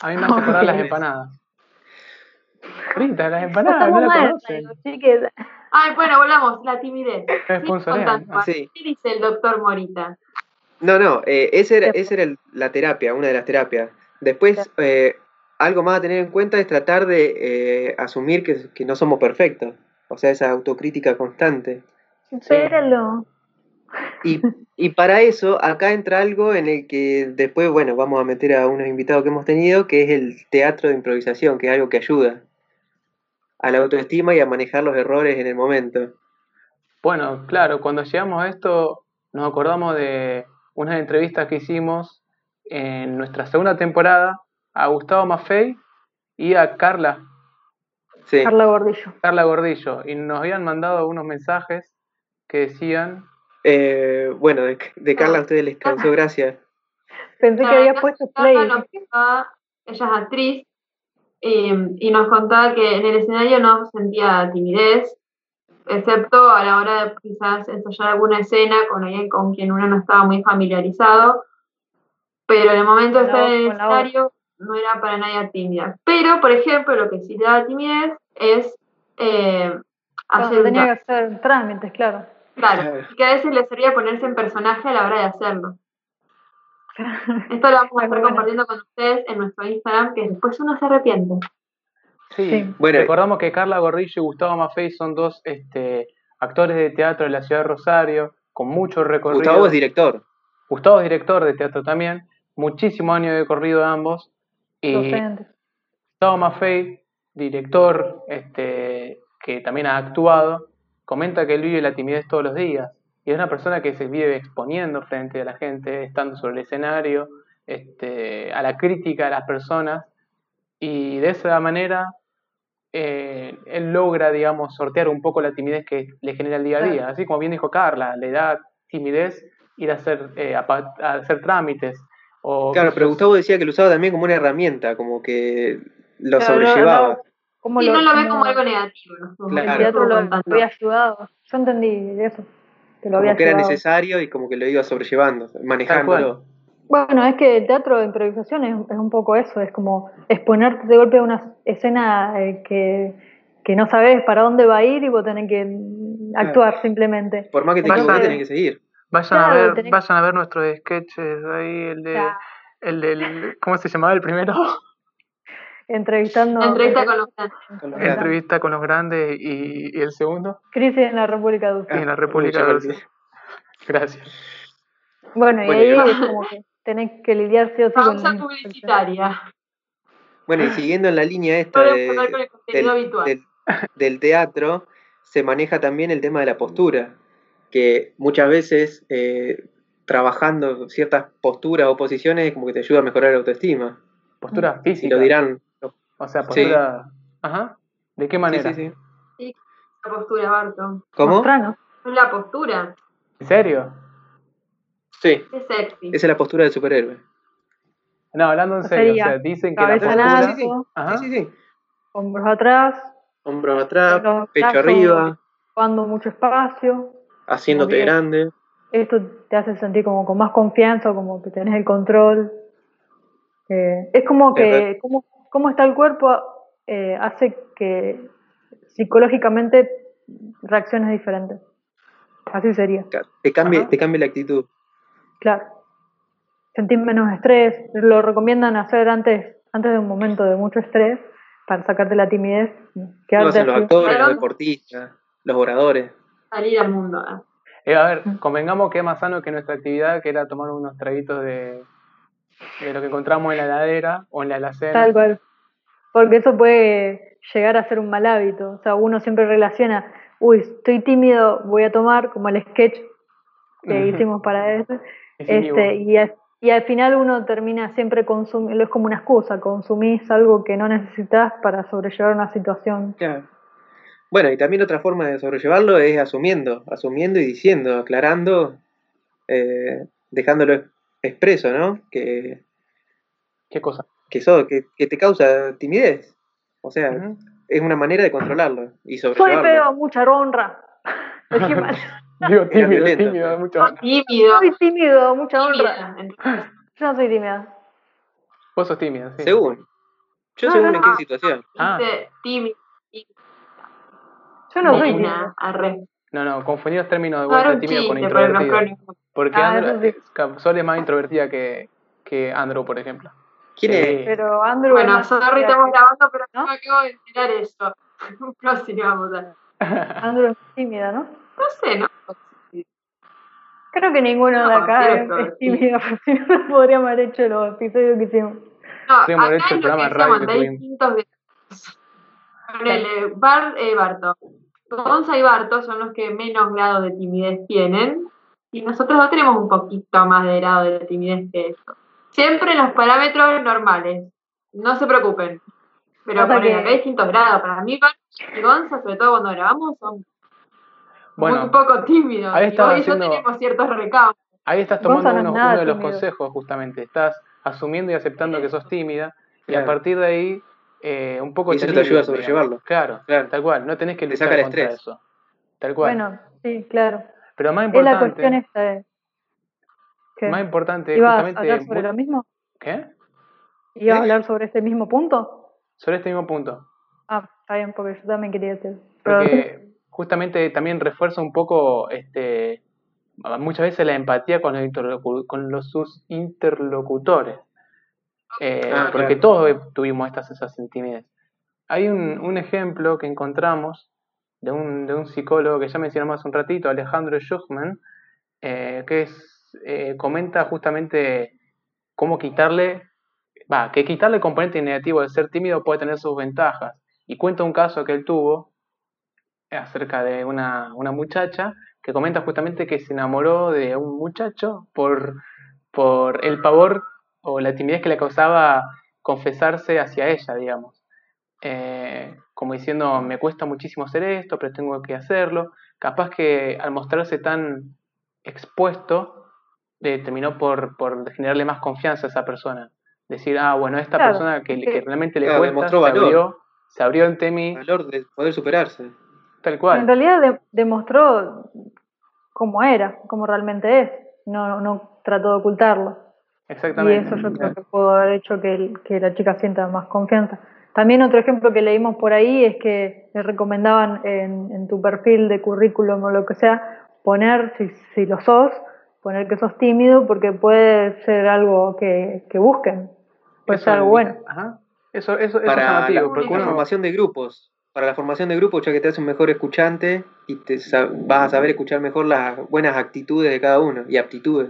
A mí me hace acordar las empanadas. Fritas, las empanadas, no Estamos la conocen. chiques. Ay, bueno, volvamos, la timidez. Sí. ¿Qué dice el doctor Morita? no, no, eh, esa era, esa era el- la terapia, una de las terapias. Después, eh, algo más a tener en cuenta es tratar de eh, asumir que, que no somos perfectos. O sea, esa autocrítica constante. Supéralo. Y, y para eso, acá entra algo en el que después, bueno, vamos a meter a unos invitados que hemos tenido, que es el teatro de improvisación, que es algo que ayuda a la autoestima y a manejar los errores en el momento. Bueno, claro, cuando llegamos a esto, nos acordamos de unas entrevistas que hicimos en nuestra segunda temporada a Gustavo Maffei y a Carla, Sí. Carla Gordillo. Carla Gordillo, y nos habían mandado unos mensajes que decían, Eh, bueno, de, de Carla a ustedes les causó gracia. Pensé que No, había no, puesto Carla play. nos contaba- ella es actriz eh, y nos contaba que en el escenario no sentía timidez, excepto a la hora de quizás ensayar alguna escena con alguien con quien uno no estaba muy familiarizado, pero en el momento de estar en el escenario no era para nadie tímida. Pero, por ejemplo, lo que sí le da timidez es eh, hacer tenía que hacer trámites, claro. Claro, Claro. y que a veces le servía ponerse en personaje a la hora de hacerlo. Esto lo vamos a estar compartiendo con ustedes en nuestro Instagram, que después uno se arrepiente. Sí, Sí. Bueno, recordamos que Carla Gordillo y Gustavo Maffei son dos este, actores de teatro de la ciudad de Rosario, con mucho recorrido. Gustavo es director. Gustavo es director de teatro también, muchísimos años de corrido ambos. Y Docentes. Gustavo Maffei, director este, que también ha actuado, comenta que él vive la timidez todos los días. Y es una persona que se vive exponiendo frente a la gente, estando sobre el escenario, este, a la crítica de las personas. Y de esa manera eh, él logra, digamos, sortear un poco la timidez que le genera el día a día. Así como bien dijo Carla, le da timidez ir a hacer, eh, a, pa- a hacer trámites. O, Claro, pero Gustavo decía que lo usaba también como una herramienta, como que lo Claro, sobrellevaba. no, ¿cómo Y no lo ve como algo negativo. ¿no? Como Claro. El teatro lo había ayudado. Yo entendí eso. Que lo había Como que era necesario y como que lo iba sobrellevando, manejándolo. Bueno, es que el teatro de improvisación es, es un poco eso, es como exponerte de golpe a una escena eh, que, que no sabes para dónde va a ir y vos tenés que actuar simplemente. Por más que te equivoques, tenés que seguir. Vayan, a ver, tenés- vayan a ver nuestros sketches ahí, el de, el del, ¿cómo se llamaba el primero? Entrevistando. Entrevista con los grandes. Con los. Entrevista con los grandes y, y el segundo Crisis en la República de en la República Rusia. Gracias. Bueno, y Bueno, ahí y es como que tenés que lidiar sí o sí con Pausa publicitaria. Bueno, y siguiendo en la línea esta de- del, del- del teatro, se maneja también el tema de la postura, que muchas veces eh, trabajando ciertas posturas o posiciones como que te ayuda a mejorar la autoestima. Postura Y física. lo dirán. O sea, Sí. postura. Ajá. ¿De qué Sí, manera? sí, sí. La postura, Barto. ¿Cómo? Mostranos. La postura. ¿En serio? Sí, Es sexy. esa es la postura del superhéroe. No, hablando en serio. Sería o sea, dicen que la postura. sí, sí. alto, Ajá. Sí, sí, sí. hombros atrás, Hombros atrás, pecho brazos. arriba, ocupando mucho espacio. haciéndote bien. grande. Esto te hace sentir como con más confianza, como que tenés el control. Eh, es como que cómo, cómo está el cuerpo eh, hace que psicológicamente reacciones diferentes. Así sería, Te cambia, Ajá. te cambia la actitud. claro. Sentir menos estrés, lo recomiendan hacer antes, antes de un momento de mucho estrés para sacarte la timidez. Lo quedarte hacen los actores, los deportistas, los oradores. Salir al mundo. ¿eh? Eh, a ver, convengamos que es más sano que nuestra actividad, que era tomar unos traguitos de, de lo que encontramos en la heladera o en la alacena. Tal cual. Porque eso puede llegar a ser un mal hábito. O sea, uno siempre relaciona, uy, estoy tímido, voy a tomar, como el sketch que hicimos para eso. Este, y, a- y al final uno termina siempre consumiendo, es como una excusa, consumís algo que no necesitas para sobrellevar una situación. Claro. Bueno, y también otra forma de sobrellevarlo es asumiendo, asumiendo y diciendo, aclarando, eh, dejándolo expreso, ¿no? Que, ¿Qué cosa? que, eso, que, que te causa timidez. O sea, es una manera de controlarlo y Soy sobrellevarlo. feo, mucha honra. Lo dije mal. Digo, tímido, tímido, mucho. No, tímido. Soy tímido, mucha honra. tímida. Yo no soy tímida. Vos sos tímido, sí. Según. Yo No, según no, en qué no. situación. Ah. tímido. Yo no soy tímida. arre. No, no, confundí los términos de No vuelta un tímido con no introvertido. Porque Ah, sí. eh, Sol es más introvertida que, que Andrew, por ejemplo. ¿Quién Sí. es? Pero Andrew. Bueno, sorry, estamos grabando, pero ¿No? no me acabo de enterar eso. Prosigamos. No Andrew es tímida, ¿no? sé, ¿no? Creo que ninguno de No, acá sí, es, sí. tímido, porque si no, no podríamos haber hecho los episodios que hicimos. No, Podríamos haber hecho el programa de radio que hay distintos. Ponele, Bar, eh, Barto. Gonza y Barto son los que menos grado de timidez tienen. Y nosotros no tenemos un poquito más de grado de timidez que eso. Siempre en los parámetros normales. No se preocupen. Pero ponele, que- acá hay distintos grados. Para mí, Barto y Gonza, sobre todo cuando grabamos, son Bueno, muy poco tímidos. ahí y estaba vos y yo tenemos ciertos recaudos. ahí estás tomando uno, nada uno de los tímido. consejos, justamente. Estás asumiendo y aceptando que sos tímida y a partir de ahí eh, un poco Y eso te ayuda a sobrellevarlo. Claro, Claro. tal cual. No tenés que Te luchar saca el contra estrés. eso. Tal cual. Bueno, sí, claro. Pero más Es la importante, cuestión esta de... ¿Qué? más importante ¿Ibas a justamente... hablar sobre lo mismo? ¿Qué? ¿Ibas a ¿Eh? hablar sobre este mismo punto? Sobre este mismo punto. Ah, está bien, porque yo también quería decir. Pero Porque justamente también refuerza un poco este muchas veces la empatía con los, interlocu- con los sus interlocutores. Eh, Ah, porque claro. todos tuvimos esta sensación de timidez. Hay un, un ejemplo que encontramos de un, de un psicólogo que ya mencionamos hace un ratito, Alejandro Schuchman, eh, que es, eh, comenta justamente cómo quitarle, va, que quitarle el componente negativo de ser tímido puede tener sus ventajas. Y cuenta un caso que él tuvo acerca de una, una muchacha que comenta justamente que se enamoró de un muchacho por, por el pavor o la timidez que le causaba confesarse hacia ella, digamos. Eh, como diciendo, me cuesta muchísimo hacer esto, pero tengo que hacerlo. Capaz que al mostrarse tan expuesto, eh, terminó por, por generarle más confianza a esa persona. Decir, ah, bueno, esta Claro, persona que, que- que realmente le Claro, cuesta, demostró se valor. abrió, se abrió ante mí, valor de poder superarse. tal cual. En realidad de- demostró cómo era, cómo realmente es. No, no trató de ocultarlo. Y Exactamente. eso yo creo que pudo haber hecho que, el- que la chica sienta más confianza. También otro ejemplo que leímos por ahí es que le recomendaban en, en tu perfil de currículum o lo que sea, poner, si, si lo sos, poner que sos tímido porque puede ser algo que, que busquen. Puede Eso ser algo es- bueno. Ajá. Eso, eso, eso es Para la, llamativo, porque la uno- formación de grupos. Para la formación de grupos, ya que te hace un mejor escuchante y te vas a saber escuchar mejor las buenas actitudes de cada uno y aptitudes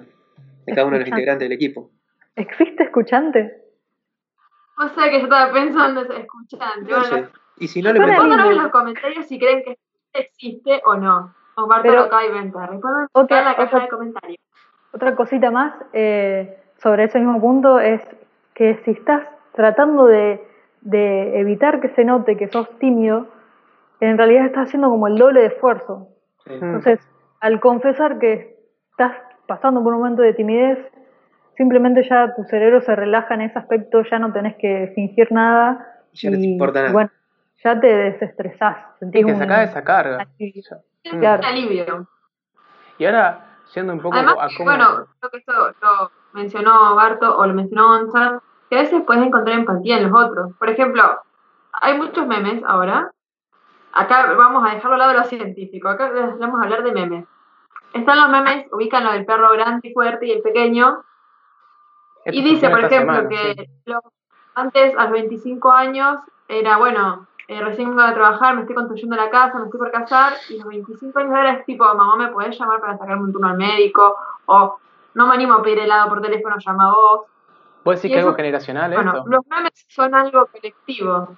de cada uno de los integrantes del equipo. ¿Existe escuchante? O sea que yo estaba pensando en escuchante. No Bueno, sé. Y si no metes- Respóndanos en los comentarios si creen que existe o no. O Marta Pero- lo acaba de inventar. En la caja otra- de comentarios. Otra cosita más eh, sobre ese mismo punto es que si estás tratando de, de evitar que se note que sos tímido, en realidad estás haciendo como el doble de esfuerzo. Sí. Entonces, al confesar que estás pasando por un momento de timidez, simplemente ya tu cerebro se relaja en ese aspecto, ya no tenés que fingir nada. Ya no te importa nada. Bueno, ya te desestresás. Sentís que un- sacás esa carga. Claro. un alivio. Y ahora, yendo un poco Además, a que, cómo... bueno, creo que esto lo mencionó Barto o lo mencionó Gonzalo, que a veces puedes encontrar empatía en los otros. Por ejemplo, hay muchos memes ahora. Acá vamos a dejarlo al lado de lo científico. Acá vamos a hablar de memes. Están los memes, ubican lo del perro grande y fuerte y el pequeño. esto Y dice, por ejemplo, semana, que sí. lo- antes, a los 25 años, era, bueno, eh, recién vengo de trabajar, me estoy construyendo la casa, me estoy por casar, y los 25 años ahora es tipo, mamá, ¿me podés llamar para sacarme un turno al médico? O, no me animo a pedir helado por teléfono, llama a vos. ¿Vos decís y que es algo generacional Bueno, esto? los memes son algo colectivo.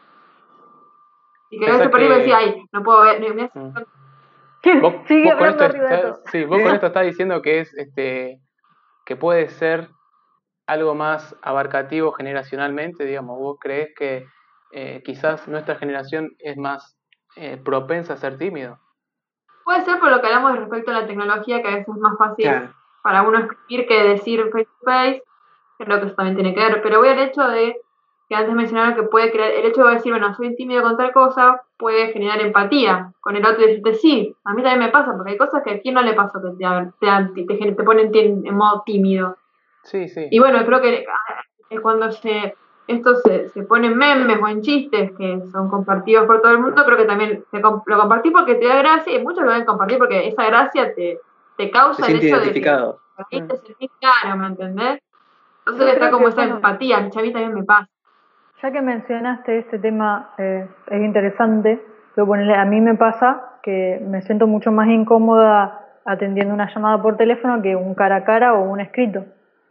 Y que a veces por ahí me decía, ay, no puedo ver, me- me- Mm. Vos, Sigue vos con hablando esto arriba de estás- todo. sí, vos con esto estás diciendo que es este que puede ser algo más abarcativo generacionalmente, digamos, vos crees que eh, quizás nuestra generación es más eh, propensa a ser tímido. puede ser por lo que hablamos respecto a la tecnología, que a veces es más fácil Claro. para uno escribir que decir face to face, creo que eso también tiene que ver, pero voy al hecho de que antes mencionaron que puede crear, el hecho de decir, bueno, soy tímido con tal cosa, puede generar empatía con el otro y decirte, sí, a mí también me pasa, porque hay cosas que a quien no le pasa que te, te, te, te, te ponen en, en modo tímido. Sí, sí. Y bueno, creo que eh, cuando se esto se, se pone en memes o en chistes que son compartidos por todo el mundo, creo que también te, lo compartí porque te da gracia y muchos lo deben compartir porque esa gracia te, te causa Se el hecho identificado. de que te sentís claro, ¿me entendés? Entonces está como esa empatía, a mí también me pasa. Ya que mencionaste este tema, eh, es interesante, pero a mí me pasa que me siento mucho más incómoda atendiendo una llamada por teléfono que un cara a cara o un escrito.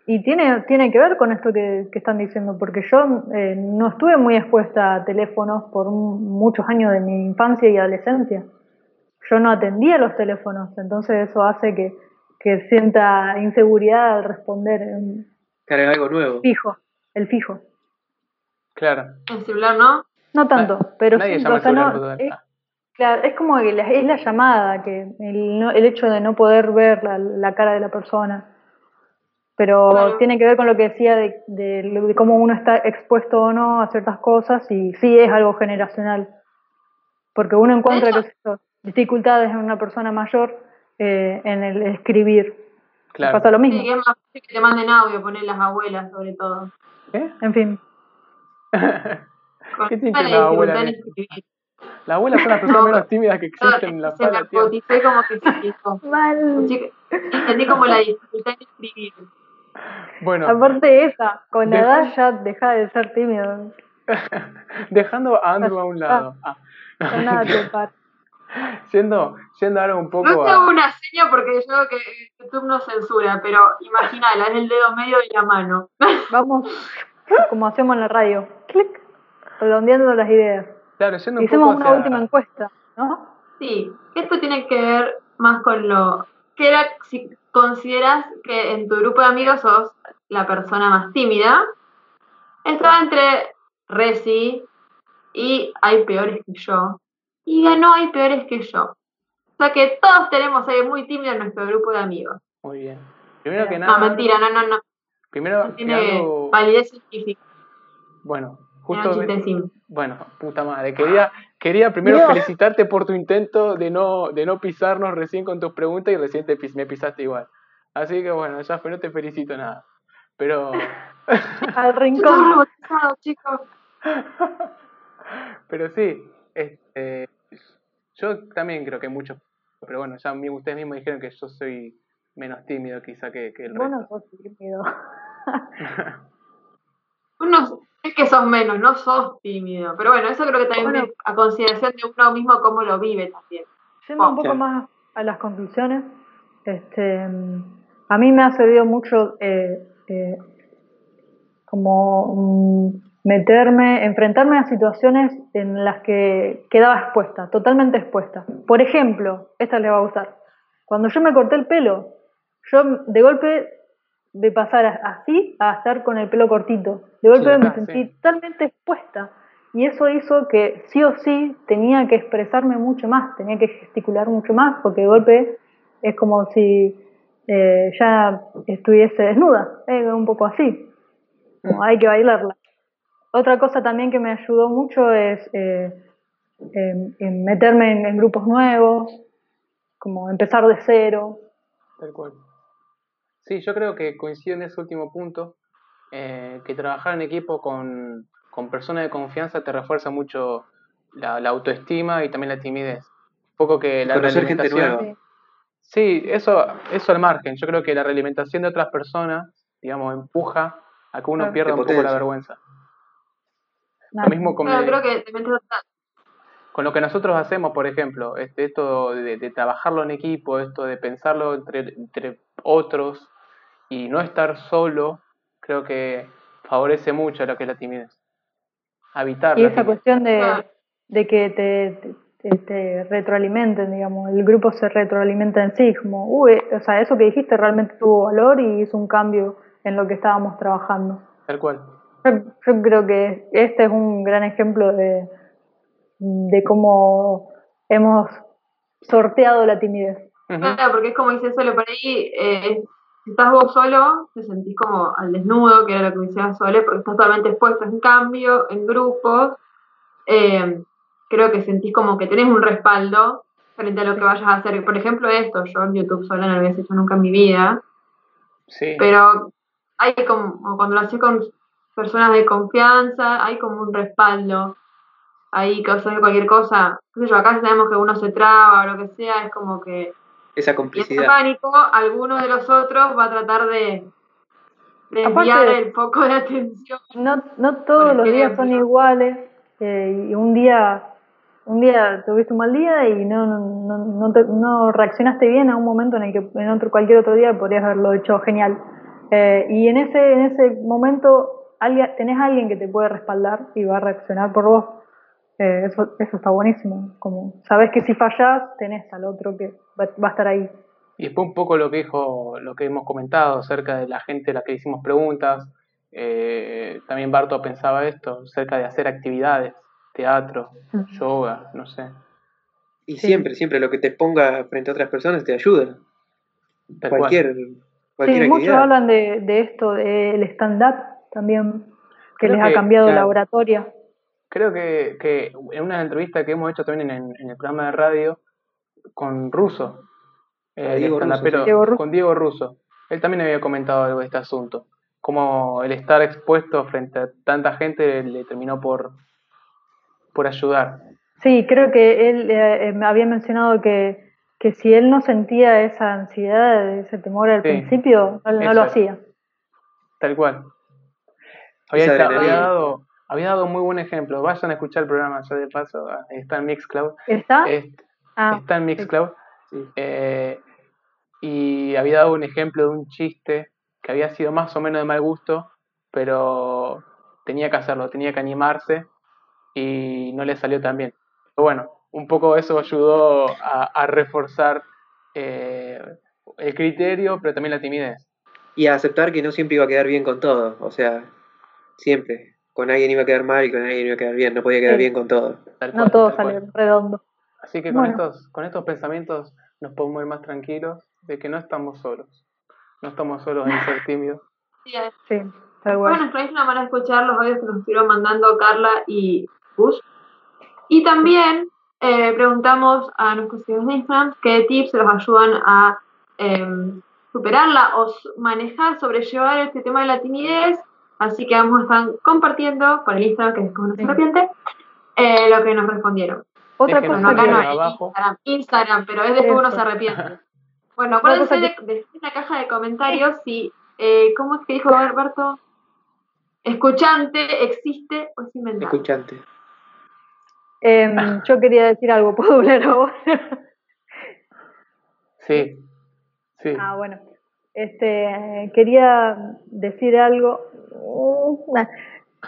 Y tiene, tiene que ver con esto que, que están diciendo, porque yo eh, no estuve muy expuesta a teléfonos por un- muchos años de mi infancia y adolescencia. Yo no atendía los teléfonos, entonces eso hace que, que sienta inseguridad al responder Carga algo nuevo. fijo, el fijo. Claro. El celular, ¿no? No tanto, pero Nadie sí, llama o al sea, celular no, es, claro, es como que la- es la llamada, que el, no- el hecho de no poder ver la, la cara de la persona. Pero Claro. tiene que ver con lo que decía de, de lo- de cómo uno está expuesto o no a ciertas cosas y sí es algo generacional. Porque uno encuentra que eso, dificultades en una persona mayor eh, en el escribir. Claro. Pasa lo Sí, mismo. que es más fácil que te manden audio, poner las abuelas sobre todo. ¿Qué? En fin. ¿Qué tiene la que ver la abuela escribir. Las abuelas son las personas menos tímidas que existen en la se de la apoticé como que se dijo. Mal. Entendí como la dificultad de escribir. Bueno, Aparte de esa, con la edad ya deja de ser tímido. dejando a Andrew a un lado. Ah. Ya nada te para. Yendo, ahora un No poco te hago a... una seña porque yo veo que YouTube no censura, pero imagínala, es el dedo medio de la mano. Vamos, como hacemos en la radio. Clic. Redondeando las ideas. Claro, yendo un Hicimos poco una hacia- última encuesta, ¿no? Sí, esto tiene que ver más con lo que era si consideras que en tu grupo de amigos sos la persona más tímida. Estaba entre Resi y hay peores que yo. Y ganó hay peores que yo. O sea que todos tenemos a alguien muy tímido en nuestro grupo de amigos. Muy bien. Primero que nada... No, mentira, no, no, no. Primero tiene validez científica. Bueno, justo... Bueno, puta madre. Quería, quería primero felicitarte por tu intento de no, de no pisarnos recién con tus preguntas y recién te pis- me pisaste igual. Así que bueno, ya no te felicito nada. Pero, Al rincón. chicos. pero sí, este, yo también creo que muchos, pero bueno, ya ustedes mismos dijeron que yo soy menos tímido quizá que, que el Vos no resto. sos tímido. Uno, es que sos menos, no sos tímido. Pero bueno, eso creo que también Bueno. es a consideración de uno mismo cómo lo vive también. Yendo un poco Claro. más a las conclusiones, este, a mí me ha servido mucho eh, eh, como mm, meterme, enfrentarme a situaciones en las que quedaba expuesta, totalmente expuesta. Por ejemplo, esta le va a gustar. Cuando yo me corté el pelo, yo de golpe de pasar así a estar con el pelo cortito, de golpe Sí, me ah, sentí sí. totalmente expuesta. Y eso hizo que sí o sí tenía que expresarme mucho más, tenía que gesticular mucho más, porque de golpe es como si eh, ya estuviese desnuda, eh, un poco así, como hay que bailarla. Otra cosa también que me ayudó mucho es eh, meterme en, en grupos nuevos, como empezar de cero. Tal cual. Sí, yo creo que coincido en ese último punto, eh, que trabajar en equipo con, con personas de confianza te refuerza mucho la, la autoestima y también la timidez. Un poco que la Conocer gente nueva. Sí, eso, eso al margen. Yo creo que la realimentación de otras personas, digamos, empuja a que uno Claro. pierda un poco la vergüenza. Lo mismo con, el- creo que con lo que nosotros hacemos, por ejemplo, este, esto de, de trabajarlo en equipo, esto de pensarlo entre, entre otros y no estar solo, creo que favorece mucho lo que es la timidez. Habitar Y esa timidez. cuestión de, Claro. de que te, te, te retroalimenten, digamos, el grupo se retroalimenta en sí, como, uy, o sea, eso que dijiste realmente tuvo valor y hizo un cambio en lo que estábamos trabajando. Tal cual. Yo, yo creo que este es un gran ejemplo de, de cómo hemos sorteado la timidez. Ujú. Claro, porque es como dice Sole, por ahí, eh, si estás vos solo, te sentís como al desnudo, que era lo que decía Sole, porque estás totalmente expuesto. En cambio, en grupos, eh, creo que sentís como que tenés un respaldo frente a lo que vayas a hacer. Por ejemplo, esto, yo en YouTube sola no lo había hecho nunca en mi vida, Sí. pero hay como, cuando lo haces con personas de confianza, hay como un respaldo. Ahí que hacer cualquier cosa, sé yo, acá sabemos que uno se traba o lo que sea, es como que Esa y ese complicidad. pánico, alguno de los otros va a tratar de desviar Aparte- el foco de atención. No, no todos los días son iguales eh, y un día un día tuviste un mal día y no, no, no, te- no reaccionaste bien a un momento en el que en otro cualquier otro día podrías haberlo hecho genial Eh, y en ese en ese momento alguien, tenés a alguien que te puede respaldar y va a reaccionar por vos Eh, eso eso está buenísimo como sabes que si fallás tenés al otro que va, va a estar ahí Y después un poco lo que dijo, lo que hemos comentado acerca de la gente a la que hicimos preguntas. eh, también Barto pensaba esto, acerca de hacer actividades, teatro, yoga, no sé. Y Sí. siempre, siempre lo que te ponga frente a otras personas te ayuda. Tal cual. Cualquier, cualquier sí muchos hablan de, de esto del stand up también que Creo les ha cambiado la oratoria Creo que, que en una entrevista que hemos hecho también en, en el programa de radio con Russo, el Diego Russo. Diego Russo. con Diego Russo, él también había comentado algo de este asunto, como el estar expuesto frente a tanta gente le terminó por, por ayudar. Sí, creo que él eh, me había mencionado que, que si él no sentía esa ansiedad, ese temor al Sí, principio, no, no lo hacía. Tal cual. Había, había dado, había dado muy buen ejemplo. Vayan a escuchar el programa ya de paso. Está en Mixcloud. ¿Está? Es- ah, está en Mixcloud. Sí. Eh, y había dado un ejemplo de un chiste que había sido más o menos de mal gusto, pero tenía que hacerlo, tenía que animarse y no le salió tan bien. Pero bueno, un poco eso ayudó a, a reforzar eh, el criterio, pero también la timidez. Y a aceptar que no siempre iba a quedar bien con todo. O sea, siempre. Con alguien iba a quedar mal y con alguien iba a quedar bien. No podía quedar Sí. bien con todo. No todo sale redondo. Así que con, Bueno. estos, con estos pensamientos nos podemos ir más tranquilos de que no estamos solos. No estamos solos en ser tímidos. Sí, Sí, tal Bueno, nuestra isla van a escuchar los audios que nos estuvieron mandando Carla y Gus. Y también eh, preguntamos a nuestros seguidores de Instagram qué tips los ayudan a em, superarla o manejar, sobrellevar este tema de la timidez. Así que vamos a estar compartiendo por el Instagram, que es como no se arrepiente, eh, lo que nos respondieron. Otra cosa Bueno, acá que... no abajo. Instagram, Instagram, pero es después uno se arrepiente. Bueno, acuérdense de, que- de decir en la caja de comentarios si, eh, ¿cómo es que dijo Alberto? Escuchante, existe o es inventado. Escuchante. Em, yo quería decir algo, ¿puedo hablar ahora? Sí, sí. ah, bueno. Este, quería decir algo, uh, nah,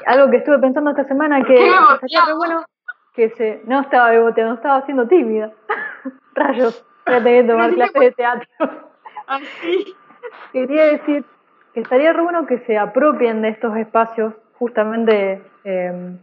algo que estuve pensando esta semana que ¡Qué estaría re beboteado! bueno que se, no estaba beboteando, estaba siendo tímida. Rayos, voy a tener que tomar clases de teatro. Ay, sí. Quería decir que estaría re bueno que se apropien de estos espacios, justamente eh,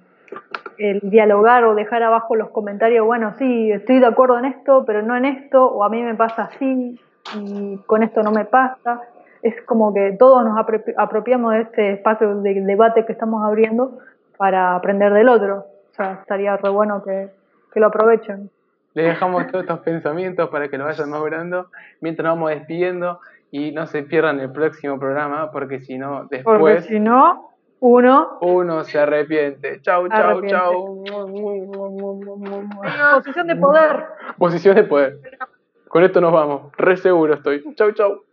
el dialogar o dejar abajo los comentarios, bueno, sí, estoy de acuerdo en esto, pero no en esto, o a mí me pasa así y con esto no me pasa. Es como que todos nos apro- apropiamos de este espacio de debate que estamos abriendo para aprender del otro. O sea, estaría re bueno que, que lo aprovechen. Les dejamos todos estos pensamientos para que lo vayan madurando mientras nos vamos despidiendo y no se pierdan el próximo programa porque si no, Porque después si no, uno uno se arrepiente. Chau, chau, Arrepiente. chau. Posición de poder. Posición de poder. Con esto nos vamos. Re seguro estoy. Chau, chau.